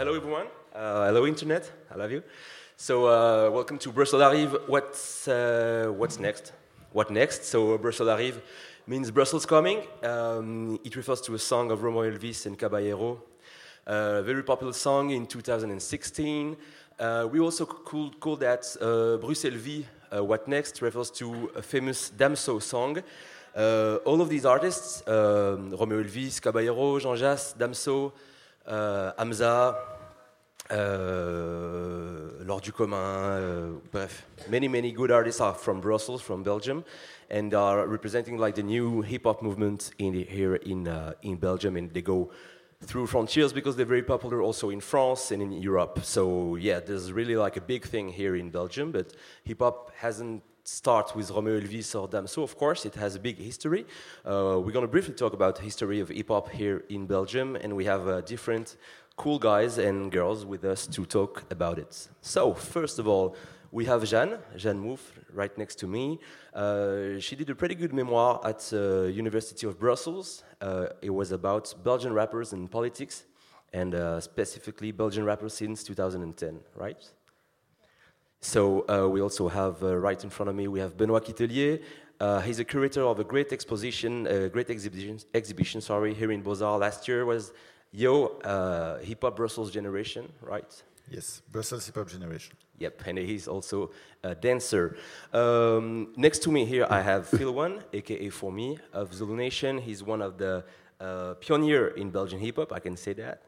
hello, everyone. Uh, hello, Internet. I love you. So, uh, welcome to Brussels Arrive. What's, uh, what's next? What next? So, Brussels Arrive means Brussels coming. Um, it refers to a song of Romeo Elvis and Caballero, a very popular song in 2016. Uh, we also could call that uh, Bruxelles Vie. Uh, what next refers to a famous Damso song. All of these artists, um, Romeo Elvis, Caballero, Jean Jass, Damso, Hamza, uh, L'Or du Commun, uh, bref, many, many good artists are from Brussels, from Belgium, and are representing like the new hip hop movement in the, here in, uh, in Belgium, and they go through frontiers because they're very popular also in France and in Europe. So yeah, there's really like a big thing here in Belgium, but hip hop hasn't start with Romeo Elvis or Damso, of course, it has a big history. Uh, we're going to briefly talk about the history of hip hop here in Belgium, and we have uh, different cool guys and girls with us to talk about it. So, first of all, we have Jeanne, Jeanne Mouffe, right next to me. Uh, she did a pretty good memoir at uh, University of Brussels. Uh, it was about Belgian rappers and politics, and uh, specifically Belgian rappers since 2010, right? So uh, we also have uh, right in front of me, we have Benoit Quittelier. Uh, he's a curator of a great exposition, a great exhibition, exhibition sorry, here in Beaux-Arts last year was Yo, uh, Hip Hop Brussels Generation, right? Yes, Brussels Hip Hop Generation. Yep, and he's also a dancer. Um, next to me here, I have Phil One, aka For Me, of Zulu Nation. He's one of the uh, pioneer in Belgian hip hop, I can say that.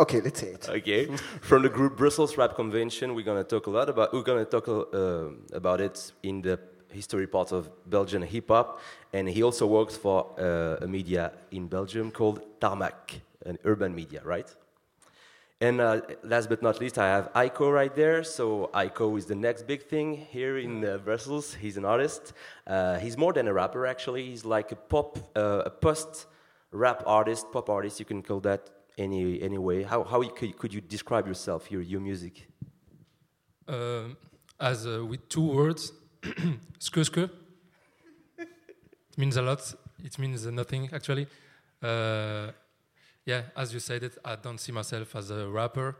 Okay, let's say it. Okay, from the group Brussels Rap Convention, we're gonna talk a lot about. We're gonna talk uh, about it in the history part of Belgian hip hop, and he also works for uh, a media in Belgium called Tarmac, an urban media, right? And uh, last but not least, I have Aiko right there. So Aiko is the next big thing here in uh, Brussels. He's an artist. Uh, he's more than a rapper, actually. He's like a pop, uh, a post-rap artist, pop artist. You can call that any any way. How how could, could you describe yourself, your your music? Uh, as uh, with two words, ske ske. It means a lot. It means nothing actually. Uh, yeah, as you said it, I don't see myself as a rapper.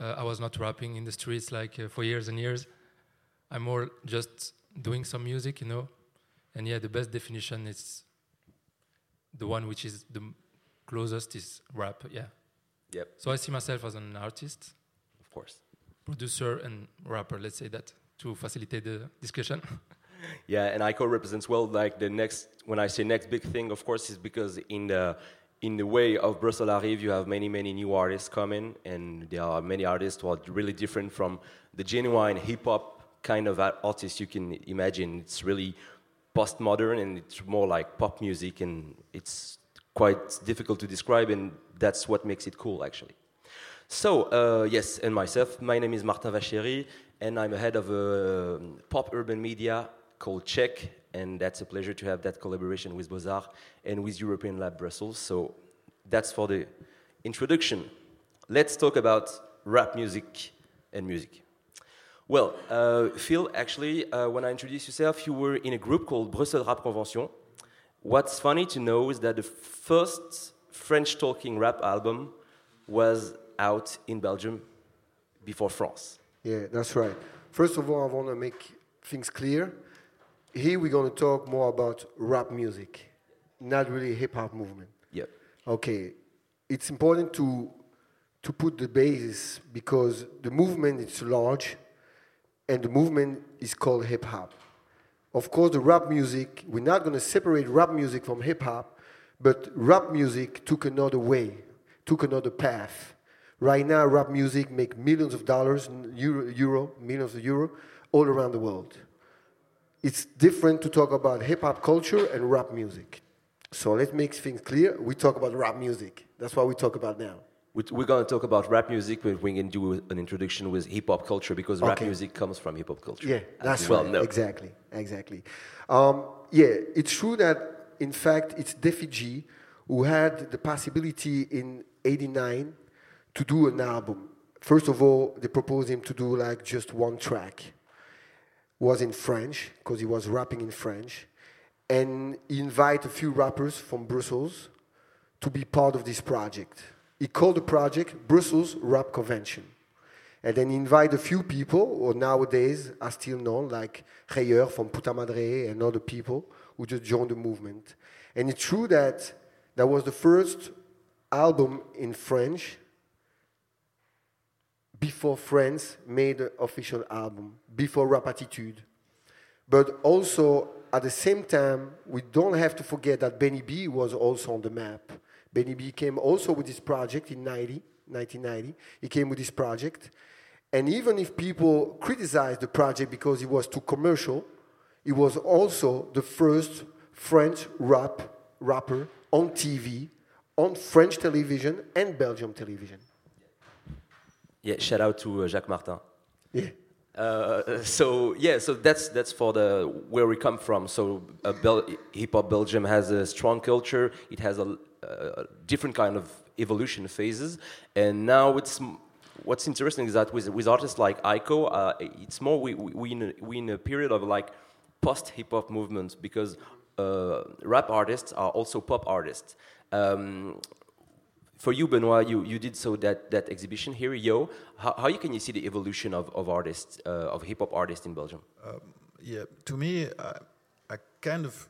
Uh, I was not rapping in the streets like uh, for years and years. I'm more just doing some music, you know. And yeah, the best definition is the one which is the closest is rap. Yeah. Yep. So I see myself as an artist, of course, producer and rapper. Let's say that to facilitate the discussion. yeah, and Aiko represents well like the next. When I say next big thing, of course, is because in the in the way of Brussels Arrive, you have many, many new artists coming, and there are many artists who are really different from the genuine hip hop kind of artists you can imagine. It's really postmodern and it's more like pop music, and it's quite difficult to describe, and that's what makes it cool, actually. So, uh, yes, and myself, my name is Martin Vacheri, and I'm a head of a pop urban media called Check, and that's a pleasure to have that collaboration with Beaux-Arts and with European Lab Brussels. So that's for the introduction. Let's talk about rap music and music. Well, uh, Phil, actually, uh, when I introduced yourself, you were in a group called Brussels Rap Convention. What's funny to know is that the first French talking rap album was out in Belgium before France. Yeah, that's right. First of all, I want to make things clear. Here we're going to talk more about rap music, not really hip hop movement. Yep. Okay, it's important to to put the basis because the movement is large, and the movement is called hip hop. Of course, the rap music we're not going to separate rap music from hip hop, but rap music took another way, took another path. Right now, rap music make millions of dollars, euro, euro millions of euro, all around the world it's different to talk about hip hop culture and rap music. So let's make things clear. We talk about rap music. That's what we talk about now. We're going to talk about rap music, but we can do an introduction with hip hop culture because okay. rap music comes from hip hop culture. Yeah, that's well right. Know. Exactly, exactly. Um, yeah, it's true that in fact it's Defi J who had the possibility in '89 to do an album. First of all, they proposed him to do like just one track was in French because he was rapping in French, and he invited a few rappers from Brussels to be part of this project. He called the project Brussels Rap Convention. And then he invited a few people who nowadays are still known, like Rayeur from Puta Madre and other people who just joined the movement. And it's true that that was the first album in French before France made an official album, before Rap Attitude. But also, at the same time, we don't have to forget that Benny B was also on the map. Benny B came also with this project in 90, 1990. He came with this project. And even if people criticized the project because it was too commercial, it was also the first French rap rapper on TV, on French television and Belgium television. Yeah, shout out to uh, Jacques Martin. Yeah. Uh, so yeah, so that's that's for the where we come from. So uh, Bel- hip hop Belgium has a strong culture. It has a, a different kind of evolution phases, and now it's what's interesting is that with with artists like Aiko, uh, it's more we we in, a, we in a period of like post hip hop movement because uh, rap artists are also pop artists. Um, for you, Benoit, you, you did so that, that exhibition here, Yo. How, how you can you see the evolution of, of artists, uh, of hip hop artists in Belgium? Yeah, to me, I, I kind of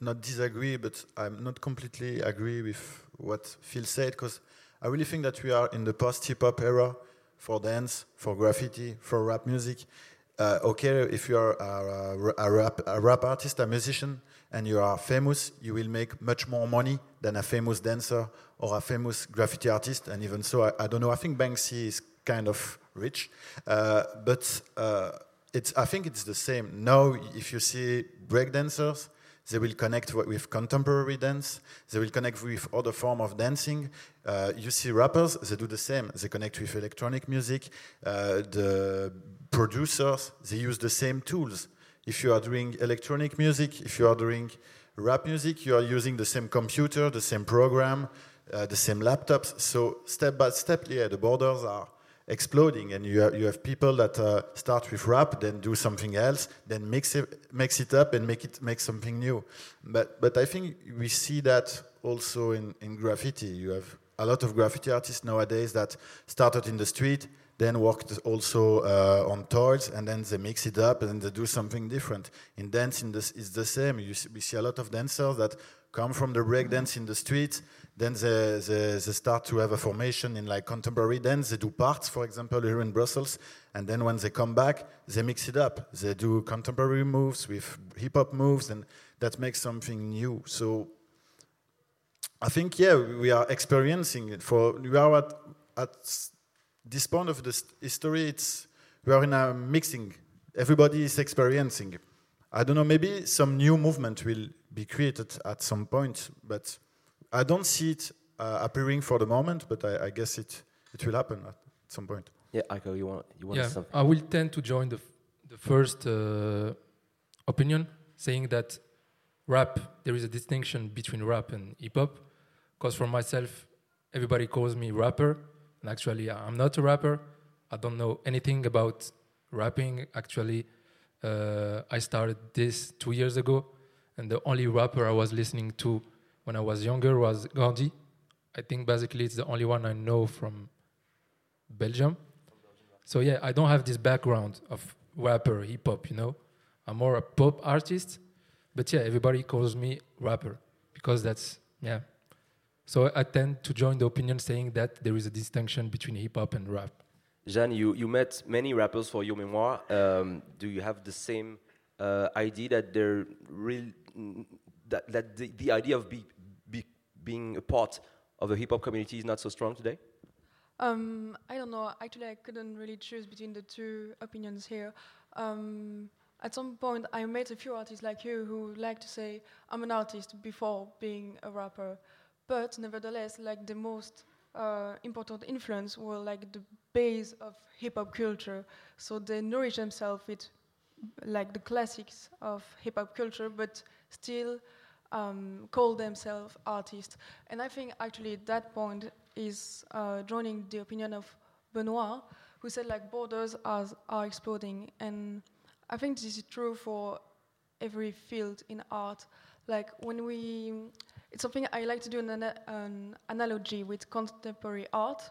not disagree, but I'm not completely agree with what Phil said because I really think that we are in the post hip hop era for dance, for graffiti, for rap music. Uh, okay, if you are a, a, rap, a rap artist, a musician, and you are famous, you will make much more money than a famous dancer or a famous graffiti artist. And even so, I, I don't know. I think Banksy is kind of rich, uh, but uh, it's. I think it's the same now. If you see breakdancers, they will connect with contemporary dance. They will connect with other form of dancing. Uh, you see rappers, they do the same. They connect with electronic music. Uh, the producers, they use the same tools. If you are doing electronic music, if you are doing rap music, you are using the same computer, the same program, uh, the same laptops. So step by step, yeah, the borders are exploding, and you have, you have people that uh, start with rap, then do something else, then mix it, mix it up and make it make something new. But but I think we see that also in, in graffiti. You have a lot of graffiti artists nowadays that started in the street, then worked also uh, on toys, and then they mix it up and they do something different. In dancing, this is the same. You see, we see a lot of dancers that come from the breakdance in the street, then they, they, they, start to have a formation in like contemporary dance. They do parts, for example, here in Brussels, and then when they come back, they mix it up. They do contemporary moves with hip hop moves, and that makes something new. So I think, yeah, we are experiencing it. For we are at, at this point of the history, it's we are in a mixing. Everybody is experiencing. I don't know. Maybe some new movement will be created at some point, but I don't see it uh, appearing for the moment. But I, I, guess it it will happen at some point. Yeah, Aiko, you want you want yeah, something? I will tend to join the the first uh, opinion, saying that rap there is a distinction between rap and hip hop. Because for myself, everybody calls me rapper, and actually I'm not a rapper. I don't know anything about rapping. Actually, uh, I started this two years ago, and the only rapper I was listening to when I was younger was Gandhi. I think basically it's the only one I know from Belgium. So yeah, I don't have this background of rapper, hip hop, you know. I'm more a pop artist, but yeah, everybody calls me rapper because that's yeah. So I tend to join the opinion saying that there is a distinction between hip hop and rap. Jeanne, you, you met many rappers for your memoir. Um, do you have the same uh, idea that they're real, that, that the, the idea of be, being a part of the hip hop community is not so strong today? Um, I don't know. Actually, I couldn't really choose between the two opinions here. Um, at some point, I met a few artists like you who like to say, I'm an artist before being a rapper. But nevertheless, like the most uh, important influence were like the base of hip hop culture. So they nourish themselves with like the classics of hip hop culture, but still um, call themselves artists. And I think actually that point is uh, joining the opinion of Benoit, who said like borders are, are exploding. And I think this is true for every field in art. Like when we it's something I like to do an, ana- an analogy with contemporary art,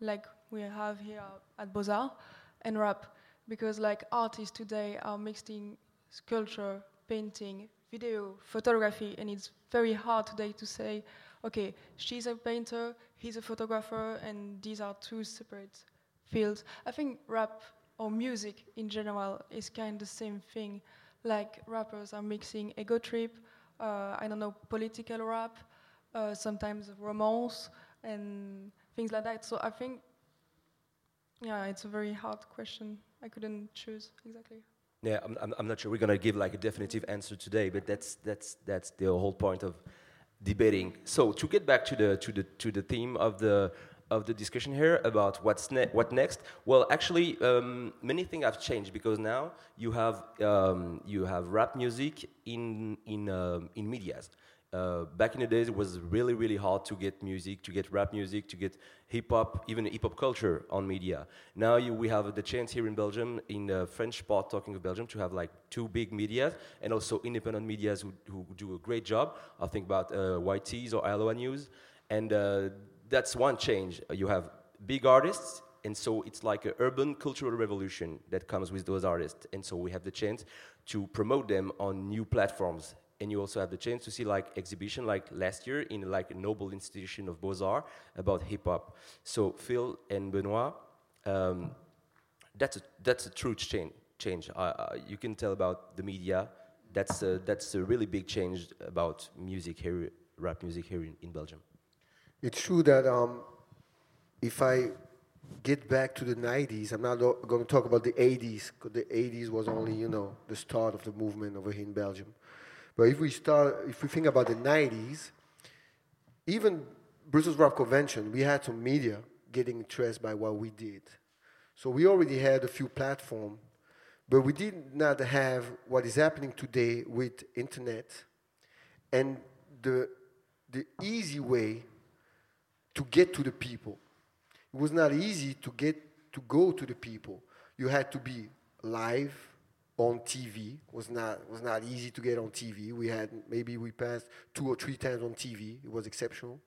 like we have here at Beaux-Arts, and rap, because like artists today are mixing sculpture, painting, video, photography, and it's very hard today to say, okay, she's a painter, he's a photographer, and these are two separate fields. I think rap or music in general is kind of the same thing. Like rappers are mixing ego trip, uh, I don't know, political rap, uh, sometimes romance, and things like that. So I think, yeah, it's a very hard question. I couldn't choose exactly. Yeah, I'm, I'm, I'm not sure we're gonna give like a definitive answer today, but that's that's that's the whole point of debating. So to get back to the to the to the theme of the of the discussion here about what's ne- what next. Well, actually, um, many things have changed because now you have um, you have rap music in in um, in medias. Uh, back in the days, it was really really hard to get music, to get rap music, to get hip hop, even hip hop culture on media. Now you, we have the chance here in Belgium, in the French part, talking of Belgium, to have like two big medias and also independent medias who, who do a great job. I think about uh, YTs or Aloha News, and uh, that's one change. You have big artists, and so it's like an urban cultural revolution that comes with those artists. And so we have the chance to promote them on new platforms. And you also have the chance to see like exhibition like last year in like a noble institution of Beaux-Arts about hip hop. So Phil and Benoit, um, that's a, that's a true change. Change. Uh, you can tell about the media. That's a, that's a really big change about music here, rap music here in, in Belgium. It's true that um, if I get back to the 90s, I'm not going to talk about the 80s, because the 80s was only, you know, the start of the movement over here in Belgium. But if we start, if we think about the 90s, even Brussels Rap Convention, we had some media getting interested by what we did. So we already had a few platforms, but we did not have what is happening today with internet and the, the easy way to get to the people. It was not easy to get to go to the people. You had to be live on TV. Was not was not easy to get on TV. We had maybe we passed two or three times on TV. It was exceptional.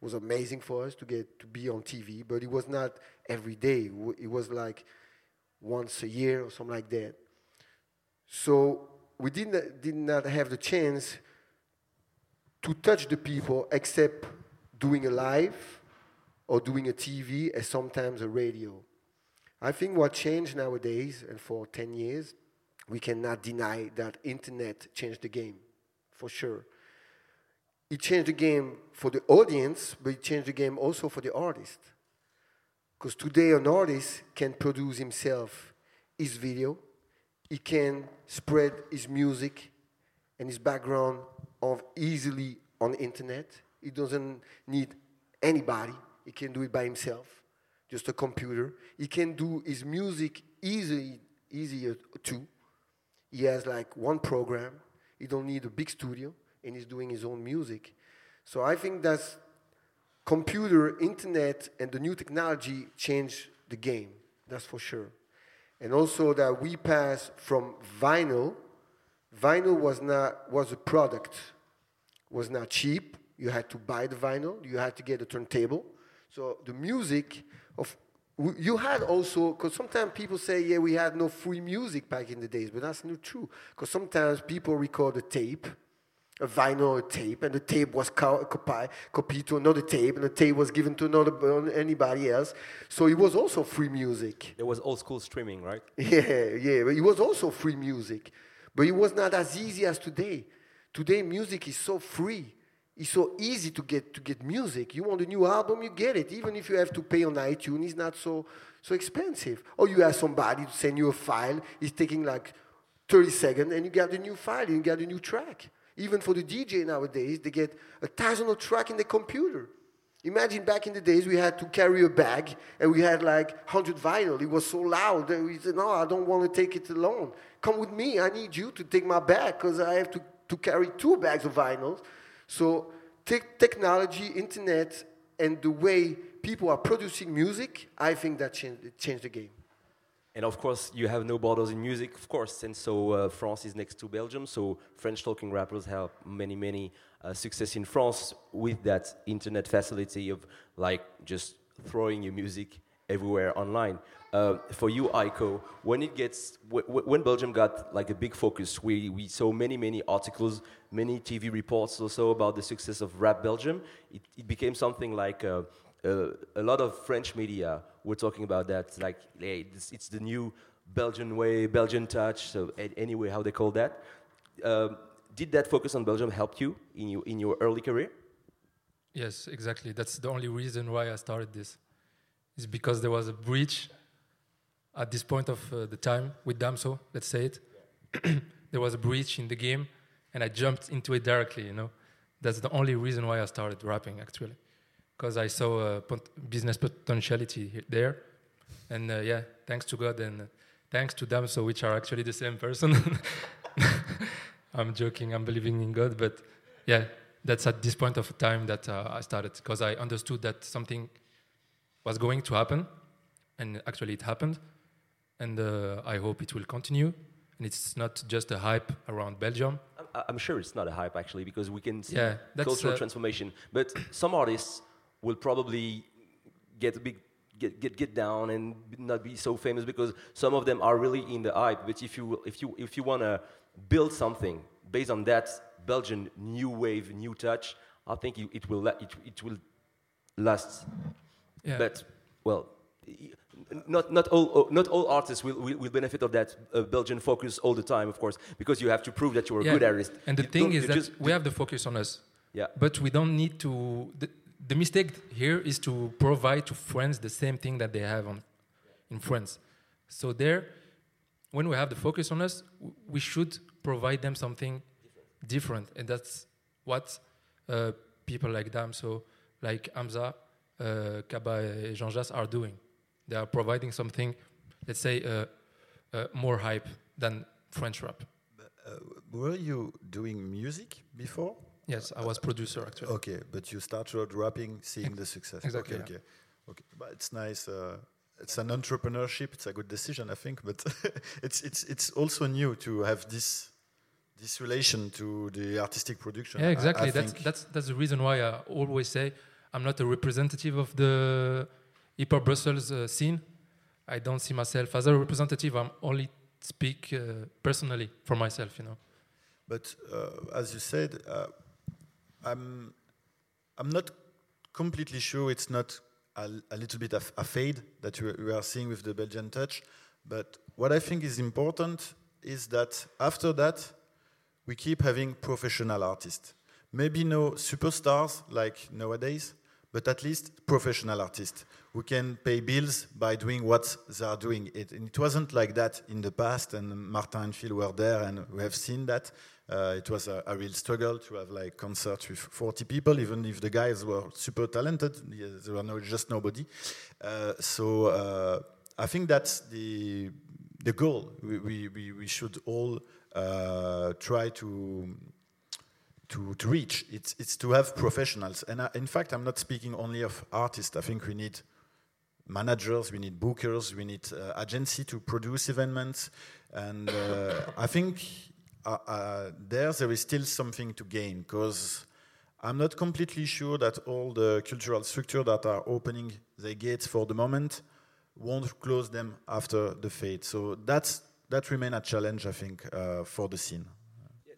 It was amazing for us to get to be on TV, but it was not every day. It was like once a year or something like that. So we did not, did not have the chance to touch the people except doing a live or doing a TV and sometimes a radio. I think what changed nowadays, and for 10 years, we cannot deny that internet changed the game, for sure. It changed the game for the audience, but it changed the game also for the artist. Because today an artist can produce himself his video, he can spread his music and his background of easily on the internet. He doesn't need anybody. He can do it by himself, just a computer. He can do his music easily, easier too. He has like one program. He don't need a big studio, and he's doing his own music. So I think that's computer, internet, and the new technology changed the game. That's for sure. And also that we pass from vinyl. Vinyl was not was a product, was not cheap. You had to buy the vinyl. You had to get a turntable. So the music of you had also because sometimes people say yeah we had no free music back in the days, but that's not true. Because sometimes people record a tape, a vinyl a tape, and the tape was co- copied, copied to another tape, and the tape was given to another anybody else. So it was also free music. There was old school streaming, right? Yeah, yeah, but it was also free music, but it was not as easy as today. Today music is so free it's so easy to get to get music. You want a new album, you get it. Even if you have to pay on iTunes, it's not so so expensive. Or you ask somebody to send you a file, it's taking like 30 seconds, and you get a new file, you get a new track. Even for the DJ nowadays, they get a thousand of track in the computer. Imagine back in the days we had to carry a bag and we had like 100 vinyl. It was so loud we said, no, I don't want to take it alone. Come with me. I need you to take my bag because I have to, to carry two bags of vinyls. So te technology, internet, and the way people are producing music, I think that changed, changed the game. And of course, you have no borders in music, of course. And so uh, France is next to Belgium, so French-talking rappers have many, many uh, success in France with that internet facility of like just throwing your music everywhere online. Uh, for you, Aiko, when it gets when Belgium got like a big focus, we, we saw many many articles, many TV reports also about the success of Rap Belgium. It, it became something like uh, uh, a lot of French media were talking about that, like hey, it's, it's, the new Belgian way, Belgian touch. So anyway, how they call that. Um, did that focus on Belgium help you in your in your early career? Yes, exactly. That's the only reason why I started this. Is because there was a breach at this point of uh, the time with Damso. Let's say it. There was a breach in the game, and I jumped into it directly. You know, that's the only reason why I started rapping actually because I saw a business potentiality there. And uh, yeah, thanks to God and uh, thanks to Damso, which are actually the same person. I'm joking, I'm believing in God, but yeah, that's at this point of time that uh, I started because I understood that something was going to happen, and actually it happened, and uh, I hope it will continue. And it's not just a hype around Belgium. I'm sure it's not a hype actually because we can see yeah, cultural uh, transformation. But some artists will probably get a big get, get get down and not be so famous because some of them are really in the hype. But if you if you if you want to build something based on that Belgian new wave, new touch, I think it, it will it, it will last. Yeah. But well, not not all not all artists will, will, will benefit of that uh, Belgian focus all the time, of course, because you have to prove that you're a yeah. good artist. And the you thing is that we have the focus on us. Yeah. But we don't need to. The, the mistake here is to provide to friends the same thing that they have on, in France. So there, when we have the focus on us, we should provide them something different, and that's what uh, people like Damso, like Hamza, uh, Kaba, and Jean Jass are doing. They are providing something, let's say, uh, uh more hype than French rap. Uh, were you doing music before? Yes, I was producer actually. Okay, but you started rapping, seeing the success. Exactly. Okay, yeah. okay, okay. But it's nice. Uh, it's an entrepreneurship. It's a good decision, I think. But it's it's it's also new to have this this relation to the artistic production. Yeah, exactly. I, I that's that's that's the reason why I always say I'm not a representative of the hip hop Brussels uh, scene. I don't see myself as a representative. I'm only speak uh, personally for myself, you know. But uh, as you said uh, I'm, I'm not completely sure it's not a, a little bit of a fade that we are seeing with the Belgian touch. But what I think is important is that after that, we keep having professional artists. Maybe no superstars like nowadays, but at least professional artists who can pay bills by doing what they are doing. It, it wasn't like that in the past, and Martin and Phil were there, and we have seen that. Uh, it was a, a, real struggle to have like concerts with 40 people, even if the guys were super talented. There were no, just nobody. Uh, so uh, I think that's the the goal. We we, we should all uh, try to. To, to reach it's it's to have professionals and I, in fact I'm not speaking only of artists I think we need managers, we need bookers, we need uh, agency to produce events, and uh, I think uh, uh, there there is still something to gain because I'm not completely sure that all the cultural structure that are opening their gates for the moment won't close them after the fate. So that's that remains a challenge, I think, uh, for the scene.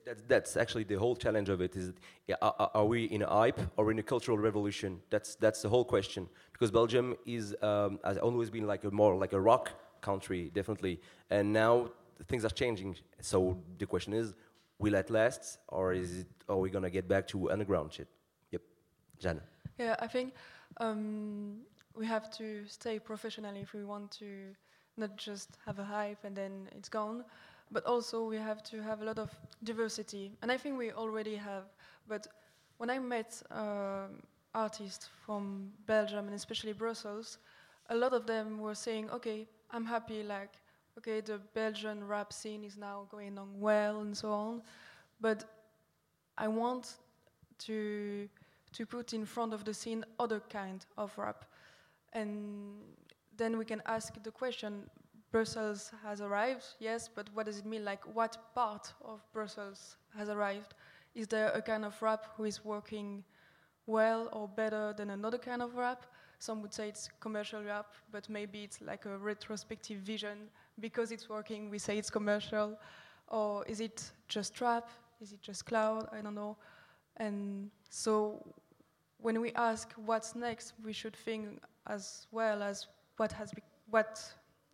That, that's actually the whole challenge of it. Is are, are, we in a hype or in a cultural revolution? That's that's the whole question. Because Belgium is um, has always been like a more like a rock country, definitely, and now things are changing. So the question is, will it last, or is it? Are we gonna get back to underground shit? Yep, Jana. Yeah, I think um, we have to stay professional if we want to not just have a hype and then it's gone, but also we have to have a lot of diversity, and I think we already have. But when I met uh, artists from Belgium and especially Brussels, a lot of them were saying, "Okay, I'm happy. Like okay, the Belgian rap scene is now going on well and so on, but I want to to put in front of the scene other kind of rap, and then we can ask the question: Brussels has arrived, yes, but what does it mean? Like, what part of Brussels has arrived? Is there a kind of rap who is working well or better than another kind of rap? Some would say it's commercial rap, but maybe it's like a retrospective vision. Because it's working, we say it's commercial. Or is it just rap? Is it just cloud? I don't know. And so when we ask what's next, we should think as well as what has be- what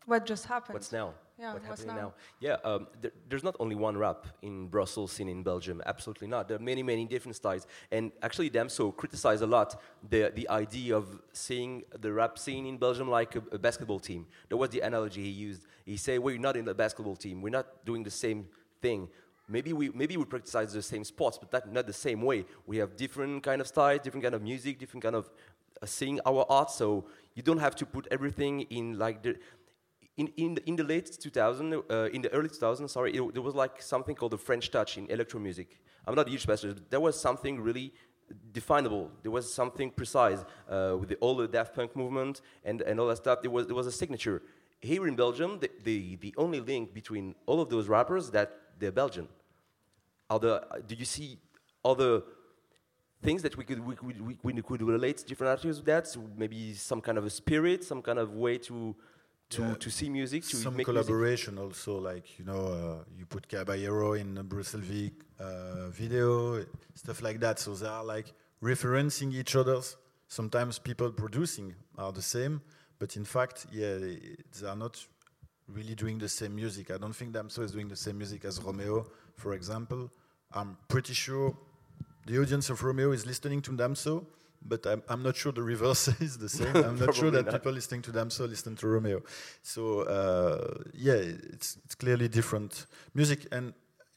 what just happened. What's now? Yeah, what's what's happening now? now? Yeah, um, there, there's not only one rap in Brussels scene in Belgium. Absolutely not. There are many, many different styles. And actually, Damso criticized a lot the the idea of seeing the rap scene in Belgium like a, a basketball team. That was the analogy he used. He said, "We're not in a basketball team. We're not doing the same thing." Maybe we maybe we practice the same sports, but that not the same way. We have different kind of styles, different kind of music, different kind of uh, seeing our art. So you don't have to put everything in like the in, in, the, in the late 2000, uh, in the early 2000s, sorry, it, there was like something called the French touch in electro music. I'm not a huge specialist, but there was something really definable. There was something precise uh, with the, all the Daft Punk movement and, and all that stuff. There was, there was a signature. Here in Belgium, the, the, the only link between all of those rappers that they're Belgian. Are the, do you see other things that we could, we, we, we could relate different artists with that? So maybe some kind of a spirit, some kind of way to, to, Yeah. to see music, to some make music? collaboration also like you know uh, you put caballero in a bruxelles uh, video stuff like that. So they are like referencing each other's sometimes people producing are the same but in fact yeah they they are not really doing the same music. I don't think damso is doing the same music as romeo for example. I'm pretty sure the audience of romeo is listening to damso but I'm, I'm not sure the reverse is the same. I'm not sure that not. people listening to Damso listen to Romeo. So uh, yeah, it's it's clearly different music, and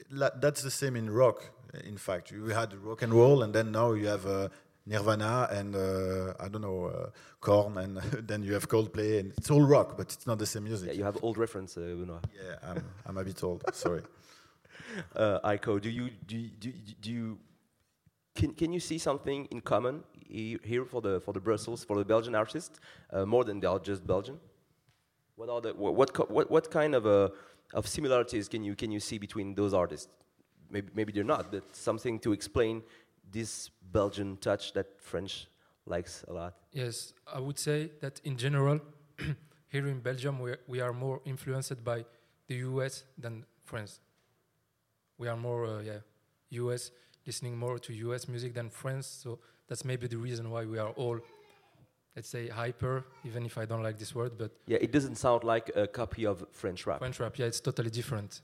la- that's the same in rock. In fact, you had rock and roll, and then now you have uh, Nirvana and uh, I don't know uh, Korn, and then you have Coldplay, and it's all rock, but it's not the same music. Yeah, you have old reference, uh, Benoit. Yeah, I'm, I'm a bit old. Sorry. Uh, Aiko, do you do you, do you, do you can, can you see something in common here for the for the Brussels for the Belgian artists uh, more than they are just Belgian? What are the what what what, kind of uh, of similarities can you can you see between those artists? Maybe maybe they're not, but something to explain this Belgian touch that French likes a lot. Yes, I would say that in general, here in Belgium, we we are more influenced by the US than France. We are more, uh, yeah, US, listening more to US music than France. So that's maybe the reason why we are all, let's say, hyper, even if I don't like this word, but Yeah, it doesn't sound like a copy of French rap. French rap, yeah, it's totally different.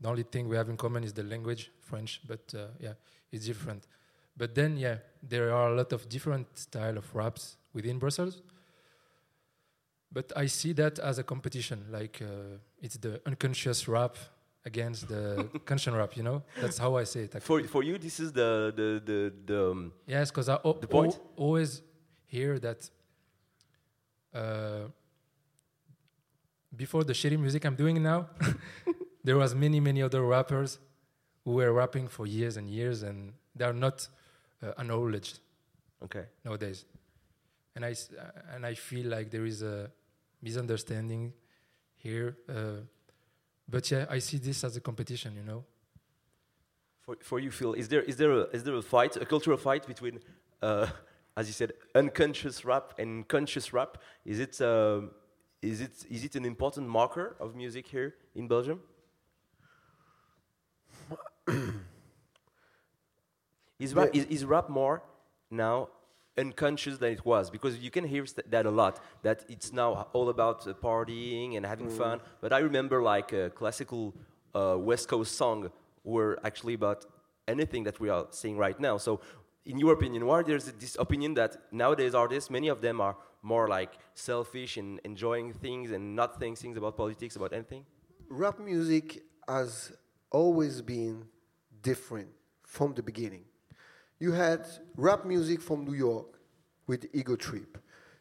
The only thing we have in common is the language, French, but uh, yeah, it's different. But then, yeah, there are a lot of different style of raps within Brussels. But I see that as a competition, like uh, it's the unconscious rap against the conscious rap. You know, that's how I say it. actually. For for you, this is the the the, the um, Yes, because I o- The point? al- always hear that uh, before the shitty music I'm doing now, there was many many other rappers who were rapping for years and years, and they are not uh, acknowledged okay. nowadays. And I uh, and I feel like there is a misunderstanding here. Uh, but yeah, I see this as a competition. You know. For, for you, Phil, is there is there a, is there a fight, a cultural fight between, uh, as you said, unconscious rap and conscious rap? Is it um, is it is it an important marker of music here in Belgium? is rap is, is rap more now unconscious than it was? Because you can hear st- that a lot. That it's now all about uh, partying and having fun. But I remember like a classical uh, West Coast song were actually about anything that we are seeing right now. So, in your opinion, why there's this opinion that nowadays artists, many of them are more like selfish and enjoying things and not saying things about politics, about anything? rap music has always been different from the beginning. You had rap music from New York with Ego Trip.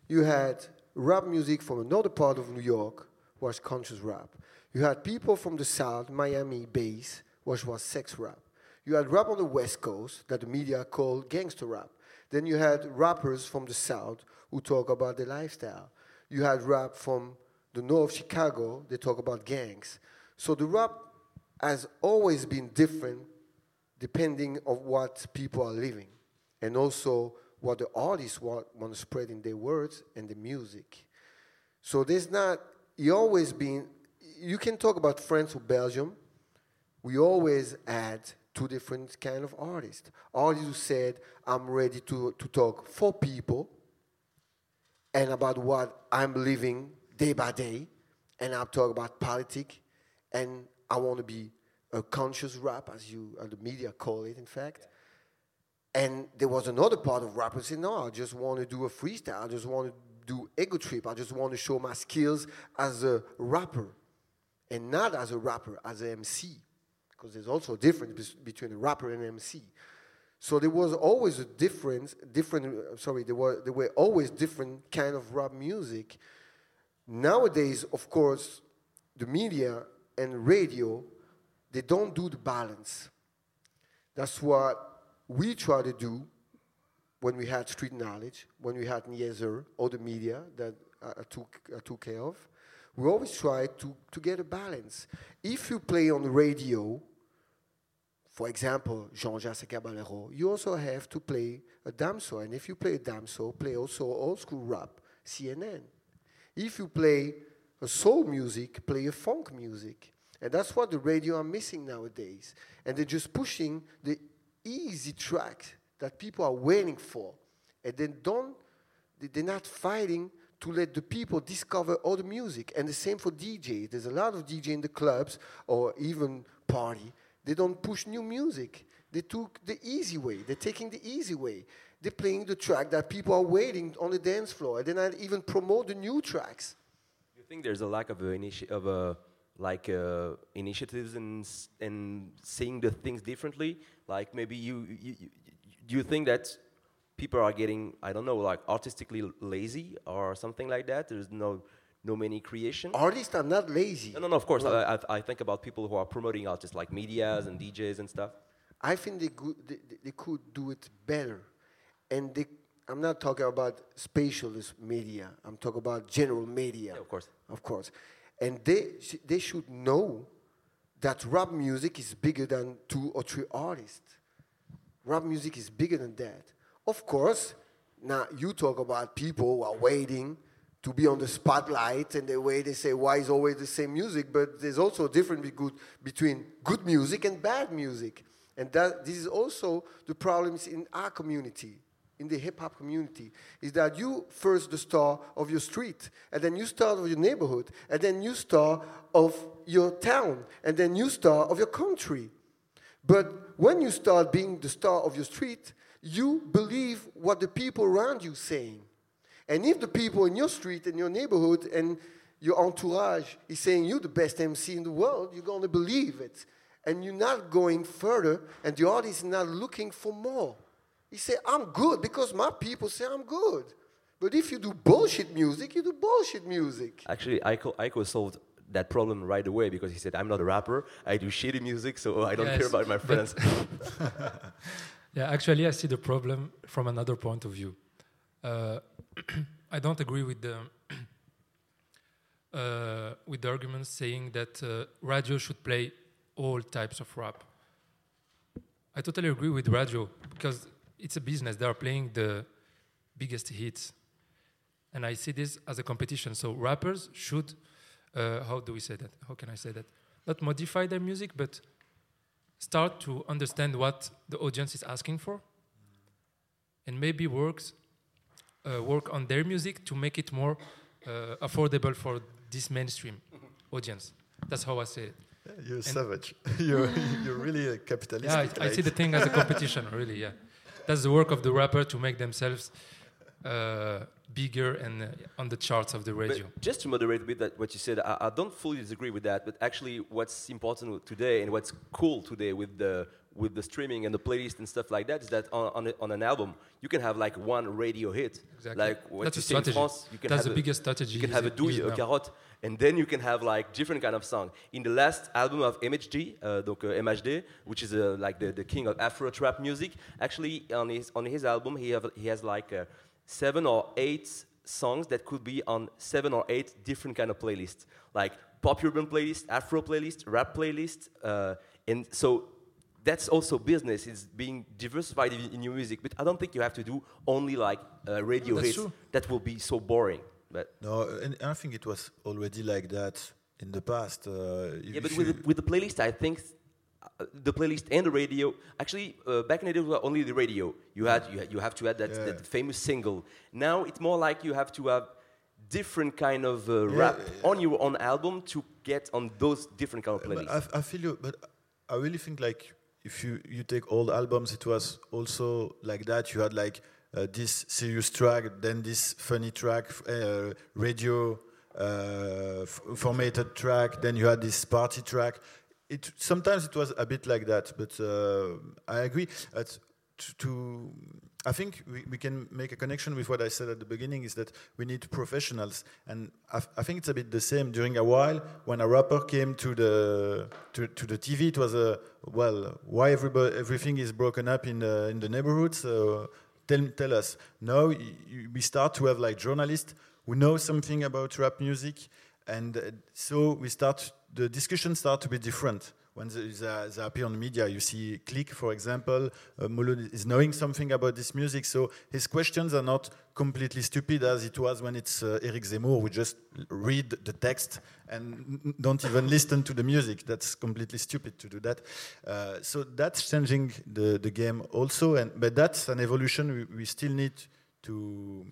You had rap music from another part of New York, which was conscious rap. You had people from the South, Miami bass, which was sex rap. You had rap on the West Coast that the media called gangster rap. Then you had rappers from the South who talk about their lifestyle. You had rap from the north Chicago, they talk about gangs. So the rap has always been different depending on what people are living and also what the artists want, want to spread in their words and the music. So there's not, you always been, you can talk about France or Belgium, we always add two different kind of artists. Artists who said, I'm ready to, to talk for people and about what I'm living day by day, and I'm talking about politics, and I want to be a conscious rap, as you, as the media call it, in fact. And there was another part of rap who said, no, I just want to do a freestyle. I just want to do ego trip. I just want to show my skills as a rapper and not as a rapper, as an MC. Because there's also a difference between a rapper and an MC. So there was always a difference, different, uh, sorry, there were, there were always different kind of rap music. Nowadays, of course, the media and radio, they don't do the balance. That's what we try to do when we had street knowledge, when we had Niezer or the media that I took, I took care of. We always try to, to get a balance. If you play on the radio, for example, Jean Jass Caballero, you also have to play a damso. And if you play a damso, play also old school rap, CNN. If you play a soul music, play a funk music. And that's what the radio are missing nowadays. And they're just pushing the easy track that people are waiting for. And then don't, they're not fighting to let the people discover other music. And the same for DJ. There's a lot of DJ in the clubs or even party they don't push new music. They took the easy way. They're taking the easy way. They're playing the track that people are waiting on the dance floor. And they're not even promote the new tracks. You think there's a lack of initi- of a like uh, initiatives and and seeing the things differently? Like maybe you, you, you do you think that people are getting I don't know like artistically lazy or something like that? There's no no many creation. Artists are not lazy. No, no, no of course. I, I, I, think about people who are promoting artists like medias and DJs and stuff. I think they could, they, they could do it better. And they, I'm not talking about spatialist media. I'm talking about general media. Yeah, of course. Of course. And they, they should know that rap music is bigger than two or three artists. Rap music is bigger than that. Of course, now you talk about people who are waiting to be on the spotlight and the way they say why is always the same music but there's also a difference between good music and bad music and that this is also the problems in our community in the hip hop community is that you first the star of your street and then you star of your neighborhood and then you star of your town and then you star of your country but when you start being the star of your street you believe what the people around you saying and if the people in your street, in your neighborhood, and your entourage is saying you're the best MC in the world, you're going to believe it. And you're not going further, and the audience is not looking for more. You said, I'm good because my people say I'm good. But if you do bullshit music, you do bullshit music. Actually, Aiko, Aiko solved that problem right away because he said, I'm not a rapper, I do shitty music, so I don't yes, care about my friends. yeah, actually, I see the problem from another point of view. Uh, I don't agree with the uh, with the arguments saying that uh, radio should play all types of rap. I totally agree with radio because it's a business. They are playing the biggest hits, and I see this as a competition. So rappers should, uh, how do we say that? How can I say that? Not modify their music, but start to understand what the audience is asking for, and maybe works uh, work on their music to make it more uh, affordable for this mainstream audience. That's how I say it. Yeah, you're and savage. you're, you're really a capitalist. Yeah, I, I, see the thing as a competition, really, yeah. That's the work of the rapper to make themselves uh, bigger and uh, on the charts of the radio. But just to moderate a bit that what you said, I, I, don't fully disagree with that. But actually, what's important today and what's cool today with the with the streaming and the playlist and stuff like that is that on, on, a, on an album you can have like one radio hit. Exactly. Like what That's you see in France, you can That's have the a, biggest strategy. You can have a douille, a carotte, and then you can have like different kind of song. In the last album of MHD, uh, donc uh, MHD, which is uh, like the, the king of Afro trap music, actually on his on his album he have he has like uh, seven or eight songs that could be on seven or eight different kind of playlists, like pop urban playlist, Afro playlist, rap playlist, uh, and so that's also business. It's being diversified in, in your music, but I don't think you have to do only like uh, radio That's hits. true. That will be so boring. But No, and I think it was already like that in the past. Uh, yeah, but with the, with the playlist, I think uh, the playlist and the radio. Actually, uh, back in the day, it was only the radio. You had you, had, you have to add that, Yeah. that famous single. Now it's more like you have to have different kind of uh, Yeah, rap yeah. on your own album to get on those different kind of playlists. I, I feel you, but I really think like if you you take old albums, it was also like that. You had like uh, this serious track, then this funny track, uh, radio uh, formatted track, then you had this party track. It sometimes it was a bit like that, but uh, I agree. To, to I think we, we can make a connection with what I said at the beginning is that we need professionals, and I, I think it's a bit the same. During a while, when a rapper came to the to, to the TV, it was a well, why everybody everything is broken up in the in the neighborhoods. So tell tell us. Now we start to have like journalists who know something about rap music, and uh, so we start the discussion start to be different when they, they, appear on the media. You see Click, for example, uh, is knowing something about this music, so his questions are not completely stupid as it was when it's uh, Eric Zemmour, who just read the text and don't even listen to the music. That's completely stupid to do that. Uh, so that's changing the, the game also, and but that's an evolution we, we still need to.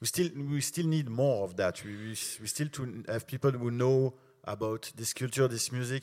We still, we still need more of that. We, we, we still to have people who know about this culture, this music,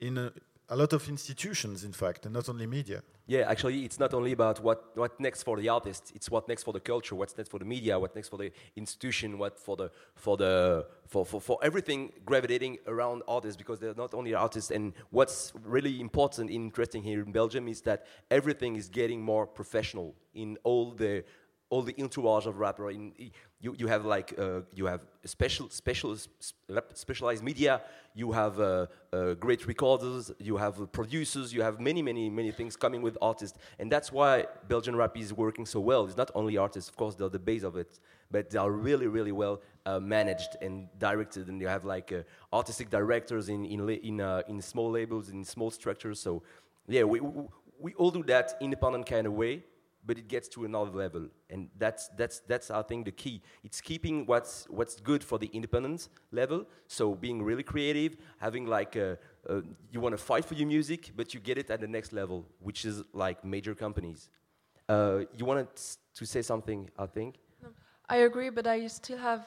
in a, a lot of institutions, in fact, and not only media. Yeah, actually, it's not only about what, what next for the artist. It's what next for the culture, what's next for the media, what next for the institution, what for the for the for, for, for everything gravitating around artists because they're not only artists. And what's really important, and interesting here in Belgium is that everything is getting more professional in all the all the entourage of rapper. In you, you have like uh, you have special special sp- specialized media. You have uh, uh, great recorders. You have producers. You have many many many things coming with artists, and that's why Belgian rap is working so well. It's not only artists, of course, they're the base of it, but they are really really well uh, managed and directed. And you have like uh, artistic directors in in in, uh, in small labels in small structures. So yeah, we, we all do that independent kind of way but it gets to another level. And that's that's that's i think the key. It's keeping what's what's good for the independent level. So being really creative having like a, a, you want to fight for your music but you get it at the next level which is like major companies. Uh, you wanted to say something i think? I agree, but I still have.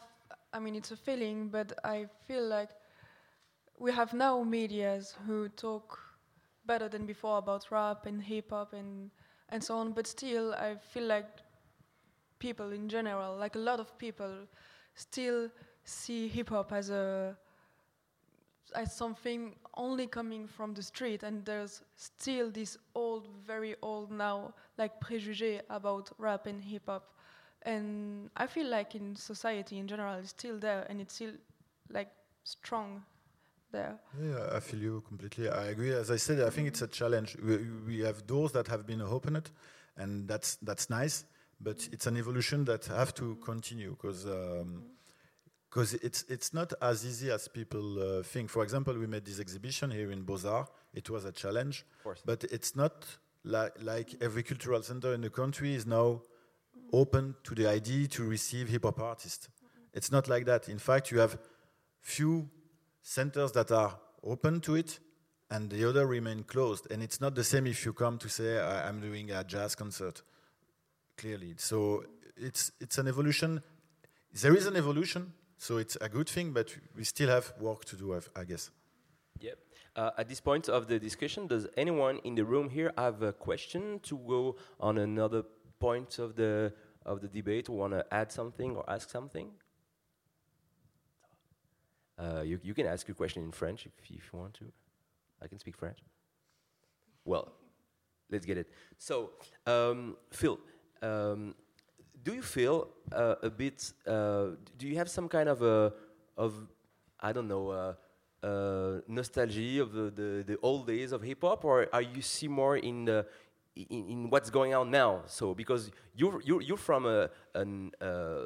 I mean, it's a feeling, but I feel like we have now medias who talk better than before about rap and hip hop and and so on. But still, I feel like people in general, like a lot of people, still see hip hop as a as something only coming from the street, and there's still this old, very old now, like préjugé about rap and hip hop and I feel like in society in general it's still there and it's still like strong there. Yeah, I feel you completely. I agree. As I said, I think it's a challenge. We, we have doors that have been opened, and that's that's nice. But it's an evolution that have to continue because because it's it's not as easy as people uh, think. For example, we made this exhibition here in Beaux Arts. It was a challenge, course. but it's not like like every cultural center in the country is now open to the idea to receive hip hop artists. It's not like that. In fact, you have few centers that are open to it and the other remain closed. And it's not the same if you come to say, I'm doing a jazz concert, clearly. So it's, it's an evolution. There is an evolution, so it's a good thing, but we still have work to do, I- I guess. Yep. Uh, at this point of the discussion, does anyone in the room here have a question to go on another point of the of the debate? Want to add something or ask something? Uh, you you can ask your question in French if, if you want to. I can speak French. Well, let's get it. So, um, Phil, um, do you feel uh, a bit? Uh, do you have some kind of a of I don't know uh, uh, nostalgia of the, the, the old days of hip hop, or are you see more in the in, in what's going on now? So because you're you're, you're from a an, uh,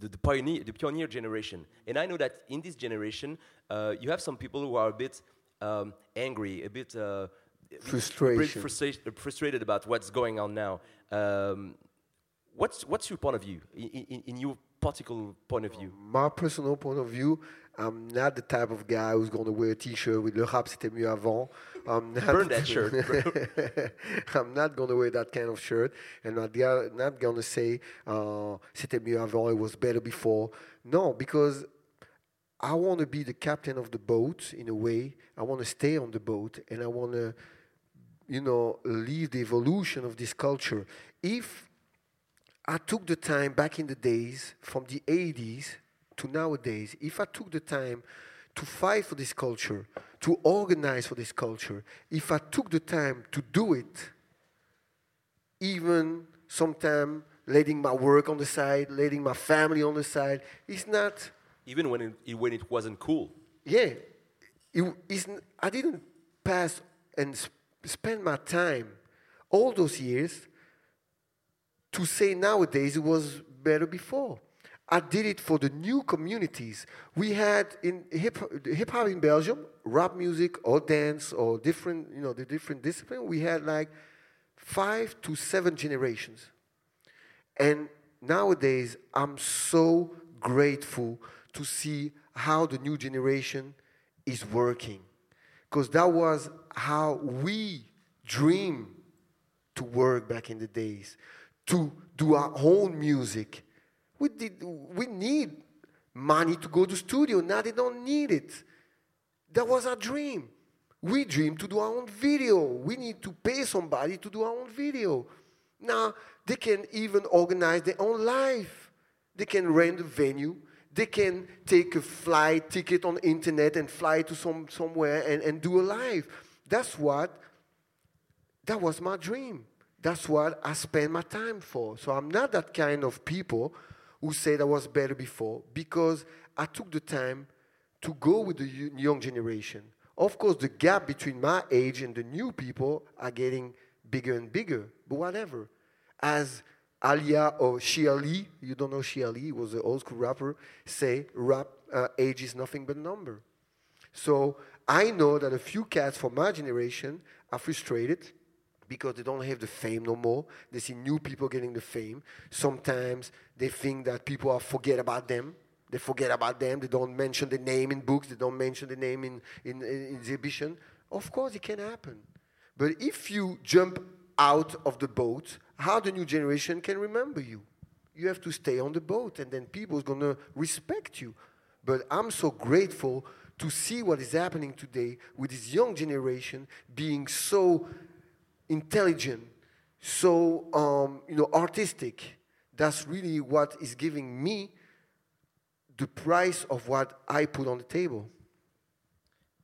the, the pioneer, the pioneer generation. And I know that in this generation, uh, you have some people who are a bit um, angry, a bit uh, Frustration. frustra- frustrated about what's going on now. Um, what's what's your point of view in, in, in your particular point of view? My personal point of view, I'm not the type of guy who's going to wear a t-shirt with Le rap c'était mieux avant. I'm not Burn that shirt, I'm not going to wear that kind of shirt. And I'm not- not going to say uh, c'était mieux avant, it was better before. No, because I want to be the captain of the boat in a way. I want to stay on the boat and I want to, you know, lead the evolution of this culture. If I took the time back in the days from the 80s to nowadays, if I took the time to fight for this culture, to organize for this culture, if I took the time to do it, even sometimes letting my work on the side, letting my family on the side, it's not Even when it, when it wasn't cool. yeah, it, it's, n- I didn't pass and sp- spend my time all those years to say nowadays it was better before. I did it for the new communities. We had in hip hip hop in Belgium, rap music or dance or different, you know, the different discipline. We had like five to seven generations. And nowadays, I'm so grateful to see how the new generation is working. Because that was how we dream to work back in the days, to do our own music. We, did, we need money to go to studio. Now they don't need it. That was our dream. We dream to do our own video. We need to pay somebody to do our own video. Now they can even organize their own life. They can rent a venue. They can take a flight ticket on the internet and fly to some, somewhere and, and do a live. That's what that was my dream. That's what I spend my time for. So I'm not that kind of people who said I was better before because I took the time to go with the young generation. Of course, the gap between my age and the new people are getting bigger and bigger, but whatever. As Alia or Shia Lee, you don't know Shia Lee, was an old school rapper, say rap uh, age is nothing but number. So I know that a few cats from my generation are frustrated because they don't have the fame no more. They see new people getting the fame. Sometimes they think that people are forget about them. They forget about them. They don't mention the name in books. They don't mention the name in, in, in exhibition. Of course, it can happen. But if you jump out of the boat, how the new generation can remember you? You have to stay on the boat, and then people is gonna respect you. But I'm so grateful to see what is happening today with this young generation being so intelligent, so um, you know artistic. That's really what is giving me the price of what I put on the table.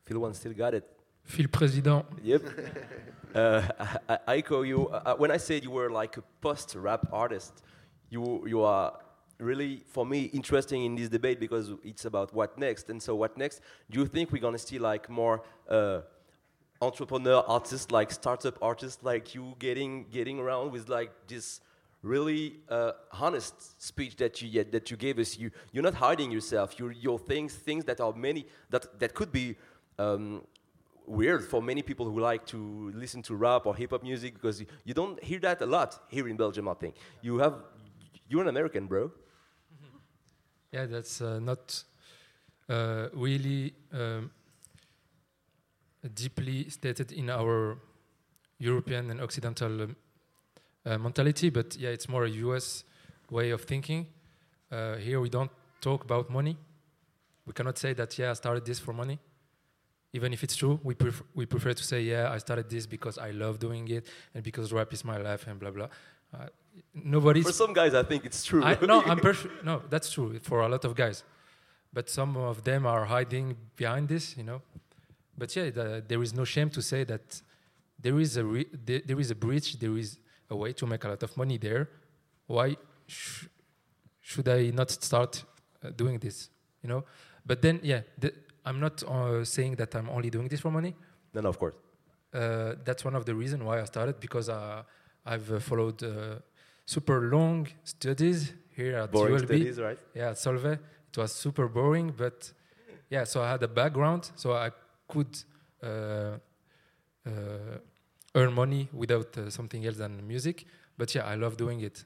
Phil one still got it. Phil Président. Yep. uh, I, I I you. Uh, when I said you were like a post-rap artist, you you are really for me interesting in this debate because it's about what next. And so, what next? Do you think we're gonna see like more uh, entrepreneur artists, like startup artists, like you getting getting around with like this? Really uh, honest speech that you that you gave us. You you're not hiding yourself. You're your things things that are many that that could be um, weird for many people who like to listen to rap or hip hop music because you, you don't hear that a lot here in Belgium. I think you have you're an American, bro. Yeah, that's uh, not uh, really um, deeply stated in our European and Occidental um, uh, mentality, but yeah, it's more a US way of thinking. Uh, here we don't talk about money. We cannot say that, yeah, I started this for money. Even if it's true, we, pref- we prefer to say, yeah, I started this because I love doing it and because rap is my life and blah, blah. Uh, nobody's For some guys, I think it's true. I, no, I'm perf- no, that's true for a lot of guys, but some of them are hiding behind this, you know. But yeah, the, there is no shame to say that there is a re- there, there is a bridge, there is a way to make a lot of money there. Why sh- should I not start uh, doing this? You know. But then, yeah, the, I'm not uh, saying that I'm only doing this for money. no, no, of course. Uh, that's one of the reasons why I started because uh, I've uh, followed uh, super long studies here at Boring ULB. studies, right? Yeah, at Solvay. It was super boring, but yeah, so I had a background, so I could uh, uh, earn money without uh, something else than music. But yeah, I love doing it.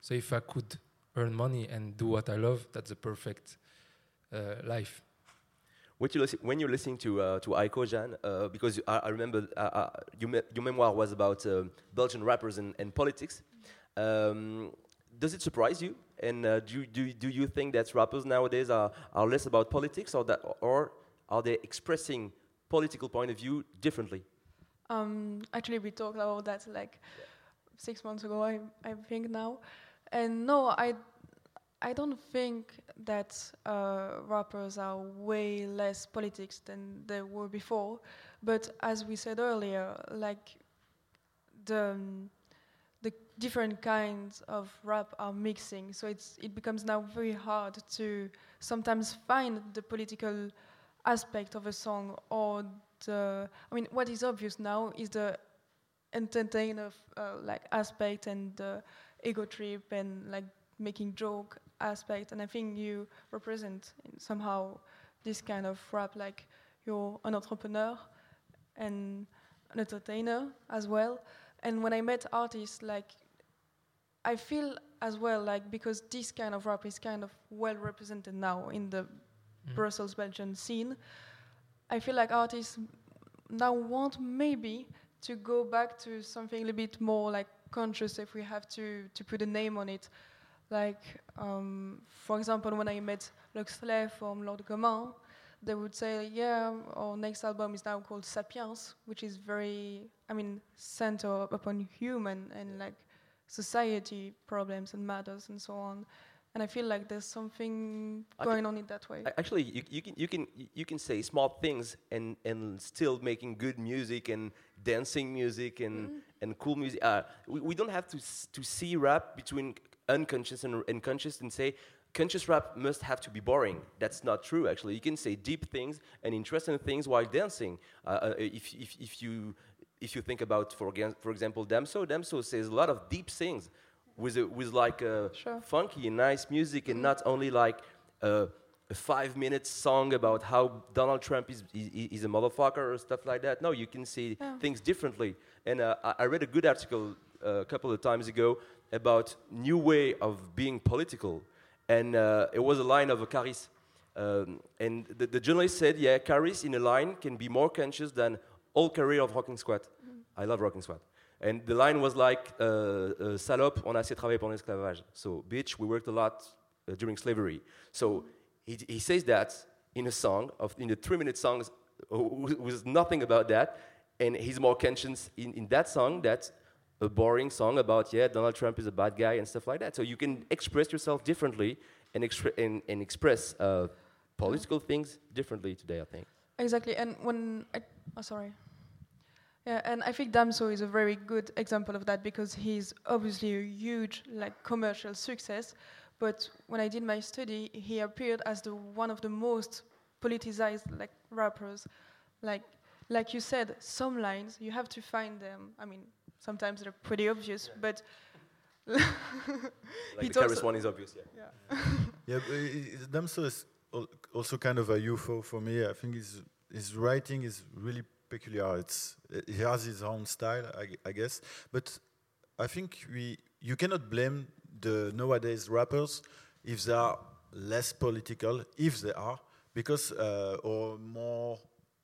So if I could earn money and do what I love, that's the perfect life. When you when you're listening to uh, to Aiko Jeanne, uh, because I, I remember uh, your, me- your memoir was about Belgian rappers and, and politics. Um, does it surprise you? And do, you- do do you think that rappers nowadays are, are less about politics, or that or are they expressing political point of view differently? Um, actually, we talked about that like six months ago, I, I think now. And no, I, I don't think that uh, rappers are way less politics than they were before. But as we said earlier, like the the different kinds of rap are mixing, so it's it becomes now very hard to sometimes find the political aspect of a song or the I mean what is obvious now is the entertainer uh, like aspect and the ego trip and like making joke aspect. And I think you represent somehow this kind of rap like you're an entrepreneur and an entertainer as well. And when I met artists like I feel as well like because this kind of rap is kind of well represented now in the Brussels Belgian scene I feel like artists now want maybe to go back to something a little bit more like conscious if we have to to put a name on it. Like um, for example when I met Loxley from L'Or du Commun they would say yeah our next album is now called Sapiens which is very I mean center upon human and like society problems and matters and so on and I feel like there's something going on in that way Actually, you, you can you can you can say small things and and still making good music and dancing music and and cool music. Uh, we, we don't have to s- to see rap between unconscious and, and conscious and say conscious rap must have to be boring. That's not true. Actually, you can say deep things and interesting things while dancing. Uh, uh, if, if if you if you think about for for example Damso, Damso says a lot of deep things with a, with like a Sure. funky and nice music and not only like a, a five minute song about how Donald Trump is, is, is a motherfucker or stuff like that. No, you can see Yeah. things differently. And uh, I, I read a good article uh, a couple of times ago about new way of being political. And uh, it was a line of a Kaaris. Um, and the, the journalist said, yeah, Kaaris in a line can be more conscious than all career of Rocking Squat. I love Rocking Squat. And the line was like, uh, uh, salope, on a assez travaillé pour l'esclavage. So, bitch, we worked a lot uh, during slavery. So he, he says that in a song, of, in the three minute song, uh, with nothing about that. And he's more conscious in, in that song that a boring song about, yeah, Donald Trump is a bad guy and stuff like that. So you can express yourself differently and, and, and express uh, political things differently today, I think. Exactly, and when I, oh, sorry, yeah, and I think Damso is a very good example of that because he's obviously a huge like commercial success, but when I did my study, he appeared as the one of the most politicized like rappers, like like you said, some lines you have to find them. I mean, sometimes they're pretty obvious, but Like He the talks- Kaaris one is obvious, yeah. Yeah, but i- i- Damso is al- also kind of a UFO for me. I think his his writing is really peculiar. It's uh, he has his own style, I, I guess. But I think we you cannot blame the nowadays rappers if they are less political, if they are, because uh, or more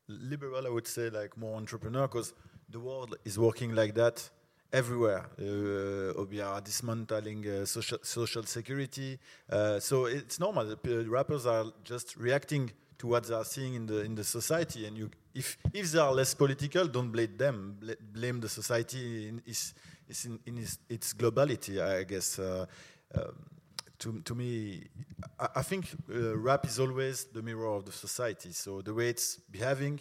liberal. I would say like more entrepreneur, because the world is working like that everywhere. Uh, we are dismantling uh, social, social security. Uh, so it's normal. The rappers are just reacting to what they are seeing in the in the society. And you, if if they are less political, don't blame them. Bla- Blame the society in its, its in, in its, its globality. I guess. Uh, um, to, to me, I, I think uh, rap is always the mirror of the society. So the way it's behaving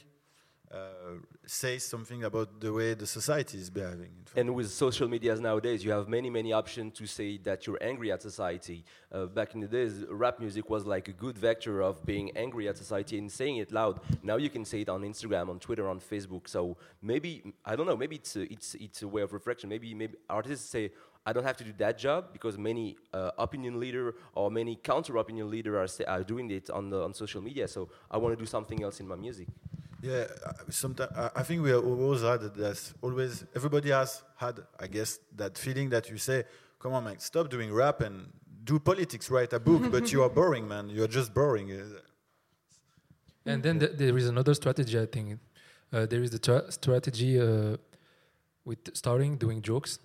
uh, says something about the way the society is behaving. And with social medias nowadays, you have many, many options to say that you're angry at society. Uh, back in the days, rap music was like a good vector of being angry at society and saying it loud. Now you can say it on Instagram, on Twitter, on Facebook. So maybe I don't know. Maybe it's a, it's it's a way of reflection. Maybe maybe artists say, I don't have to do that job because many uh, opinion leader or many counter opinion leader are, are doing it on the, on social media. So I want to do something else in my music. Yeah, sometimes I think we always had that. Always, everybody has had, I guess, that feeling that you say, "Come on, man, stop doing rap and do politics. Write a book." but you are boring, man. You are just boring. And then th- there is another strategy. I think uh, there is the tra- strategy uh, with starting doing jokes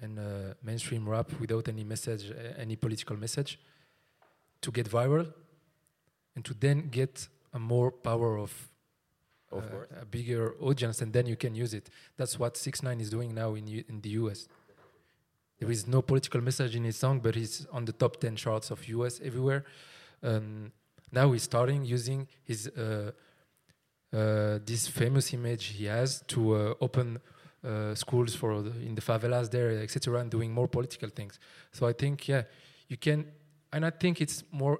and uh, mainstream rap without any message, uh, any political message, to get viral, and to then get a more power of Of uh, course. a bigger audience, and then you can use it. That's what Six Nine is doing now in U- in the US. There is no political message in his song, but he's on the top ten charts of US everywhere. Um, now he's starting using his uh, uh, this famous image he has to uh, open uh, schools for the, in the favelas there, etc., and doing more political things. So I think yeah, you can, and I think it's more.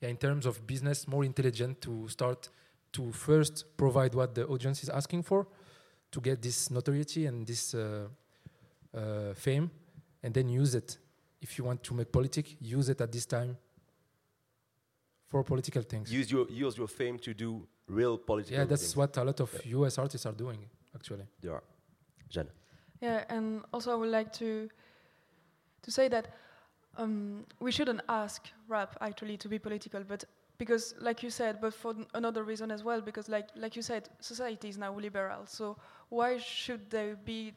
Yeah, in terms of business, more intelligent to start to first provide what the audience is asking for, to get this notoriety and this uh, uh, fame, and then use it. If you want to make politics, use it at this time for political things. Use your use your fame to do real political. yeah, that's things. what a lot of US artists are doing, actually. they are. Jeanne. Yeah, and also I would like to to say that um, we shouldn't ask rap actually to be political, but because, like you said, but for another reason as well, because like like you said, society is now liberal, so why should they be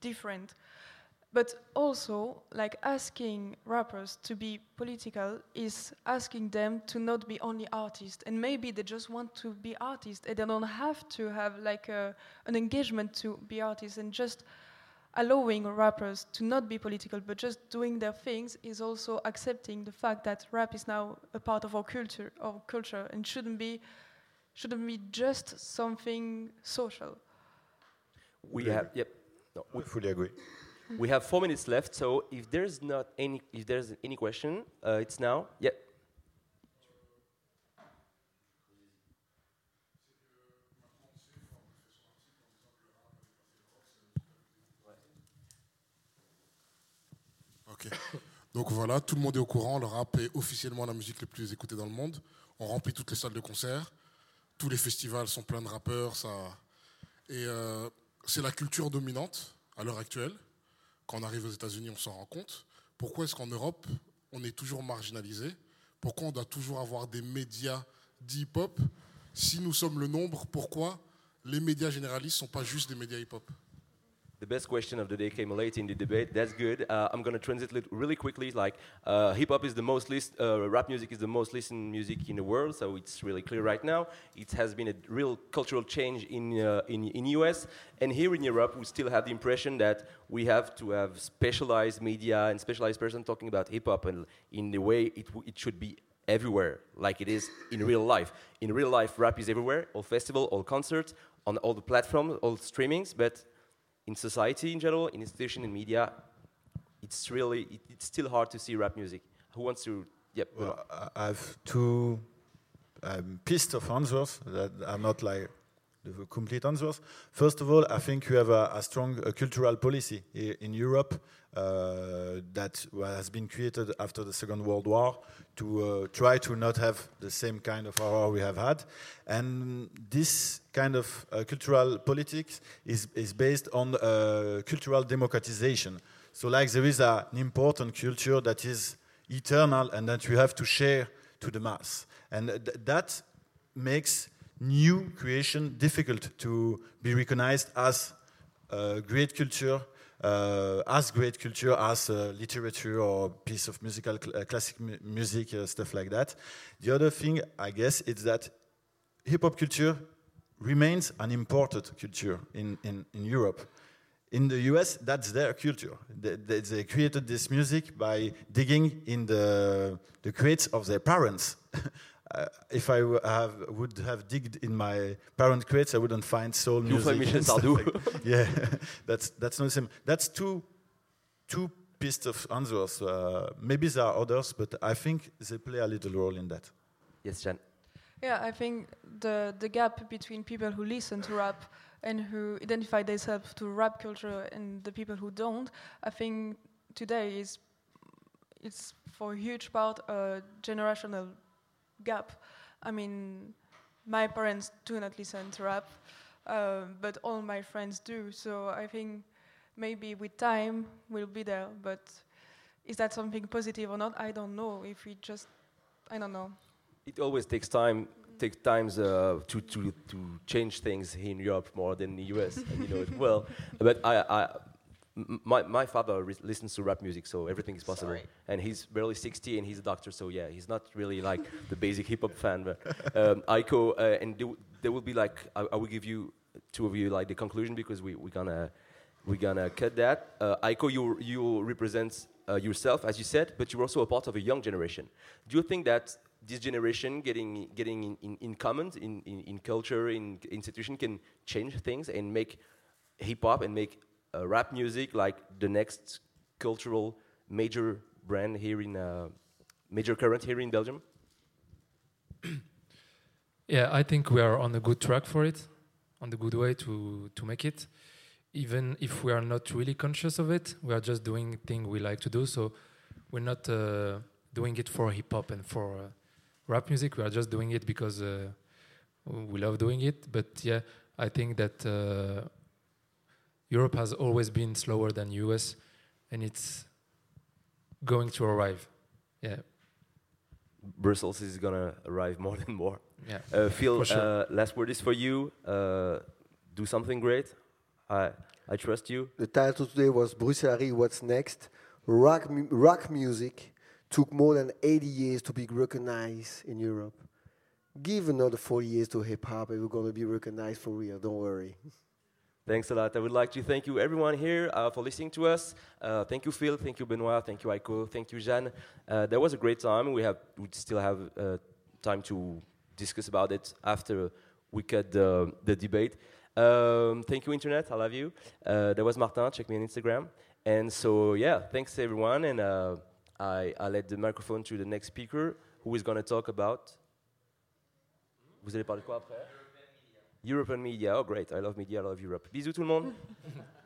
different? But also, like asking rappers to be political is asking them to not be only artists, and maybe they just want to be artists, and they don't have to have like a, an engagement to be artists, and just allowing rappers to not be political but just doing their things is also accepting the fact that rap is now a part of our culture our culture and shouldn't be shouldn't be just something social We Yeah. have yep. No, I we, fully agree. we have four minutes left. So if there's not any if there's any question, uh, it's now. Yep. Donc voilà, tout le monde est au courant. Le rap est officiellement la musique la plus écoutée dans le monde. On remplit toutes les salles de concert. Tous les festivals sont pleins de rappeurs. Ça... Et euh, c'est la culture dominante à l'heure actuelle. Quand on arrive aux États-Unis, on s'en rend compte. Pourquoi est-ce qu'en Europe, on est toujours marginalisé? Pourquoi on doit toujours avoir des médias d'hip-hop? Si nous sommes le nombre, pourquoi les médias généralistes ne sont pas juste des médias hip-hop? The best question of the day came late in the debate. That's good. Uh, I'm going to translate it really quickly. Like, uh, hip hop is the most list, uh, rap music is the most listened music in the world, so it's really clear right now. It has been a real cultural change in uh, in in US, and here in Europe, we still have the impression that we have to have specialized media and specialized person talking about hip hop, and in the way it it should be everywhere, like it is in real life. In real life, rap is everywhere, all festival, all concerts, on all the platforms, all streamings, but in society in general, in institution, in media, it's really it, it's still hard to see rap music. Who wants to? Yep. Well, I have two um, pieces of answers that are not like complete answers. First of all, I think you have a, a strong uh, cultural policy in Europe uh, that has been created after the Second World War to uh, try to not have the same kind of horror we have had. And this kind of uh, cultural politics is, is based on uh, cultural democratization. So, like, there is a, an important culture that is eternal and that you have to share to the mass. And th- that makes new creation difficult to be recognized as uh, great culture, uh, as great culture as uh, literature or piece of musical cl- uh, classic mu- music, uh, stuff like that. The other thing, I guess, is that hip hop culture remains an imported culture in, in, in Europe. In the US, that's their culture. They, they, they created this music by digging in the, the crates of their parents. uh, if I w- have, would have digged in my parent crates, I wouldn't find soul You music. find Michel and stuff Sardou. like- yeah, that's, that's not the same. That's two, two pieces of answers. Uh, maybe there are others, but I think they play a little role in that. Yes, Jeanne. yeah i think the the gap between people who listen to rap and who identify themselves to rap culture and the people who don't, I think today is it's for a huge part a generational gap. I mean, my parents do not listen to rap, uh, but all my friends do. So I think maybe with time we'll be there. But is that something positive or not? I don't know. If we just, I don't know. It always takes time. Take times uh, to, to to change things in Europe more than the US, and you know it well. But I, I my my father re- listens to rap music, so everything is possible. Sorry. And he's barely 60, and he's a doctor, so yeah, he's not really like the basic hip hop fan. But um, Aiko, uh, and there, there will be like I, I will give you two of you like the conclusion because we we gonna we're gonna cut that. Uh, Aiko, you you represent uh, yourself as you said, but you're also a part of a young generation. Do you think that this generation getting getting in, in, in common in, in, in culture in institution can change things and make hip hop and make uh, rap music like the next cultural major brand here in uh, major current here in Belgium? Yeah, I think we are on a good track for it, on the good way to to make it. Even if we are not really conscious of it, we are just doing thing we like to do. So we're not uh, doing it for hip hop and for uh, rap music. We are just doing it because uh, we love doing it. But yeah, I think that uh, Europe has always been slower than US, and it's going to arrive. Yeah, Brussels is gonna arrive more and more. yeah. Uh, Phil, For sure. uh, last word is for you. Uh, do something great. I I trust you. The title today was Bruxelles, What's Next? Rock, mu- rock music took more than 80 years to be recognized in Europe. Give another 40 years to hip hop and we're going to be recognized for real. Don't worry. Thanks a lot. I would like to thank you, everyone here, uh, for listening to us. Uh, thank you, Phil. Thank you, Benoit. Thank you, Aiko. Thank you, Jeanne. Uh, that was a great time. We have we still have uh, time to discuss about it after we cut the, the debate. Um, thank you, Internet. I love you. Uh, that was Martin. Check me on Instagram. And so, yeah, thanks everyone. And uh, I, I let the microphone to the next speaker, who is going to talk about. Vous allez parler quoi après? European media. Oh, great. I love media. I love Europe. Bisous tout le monde.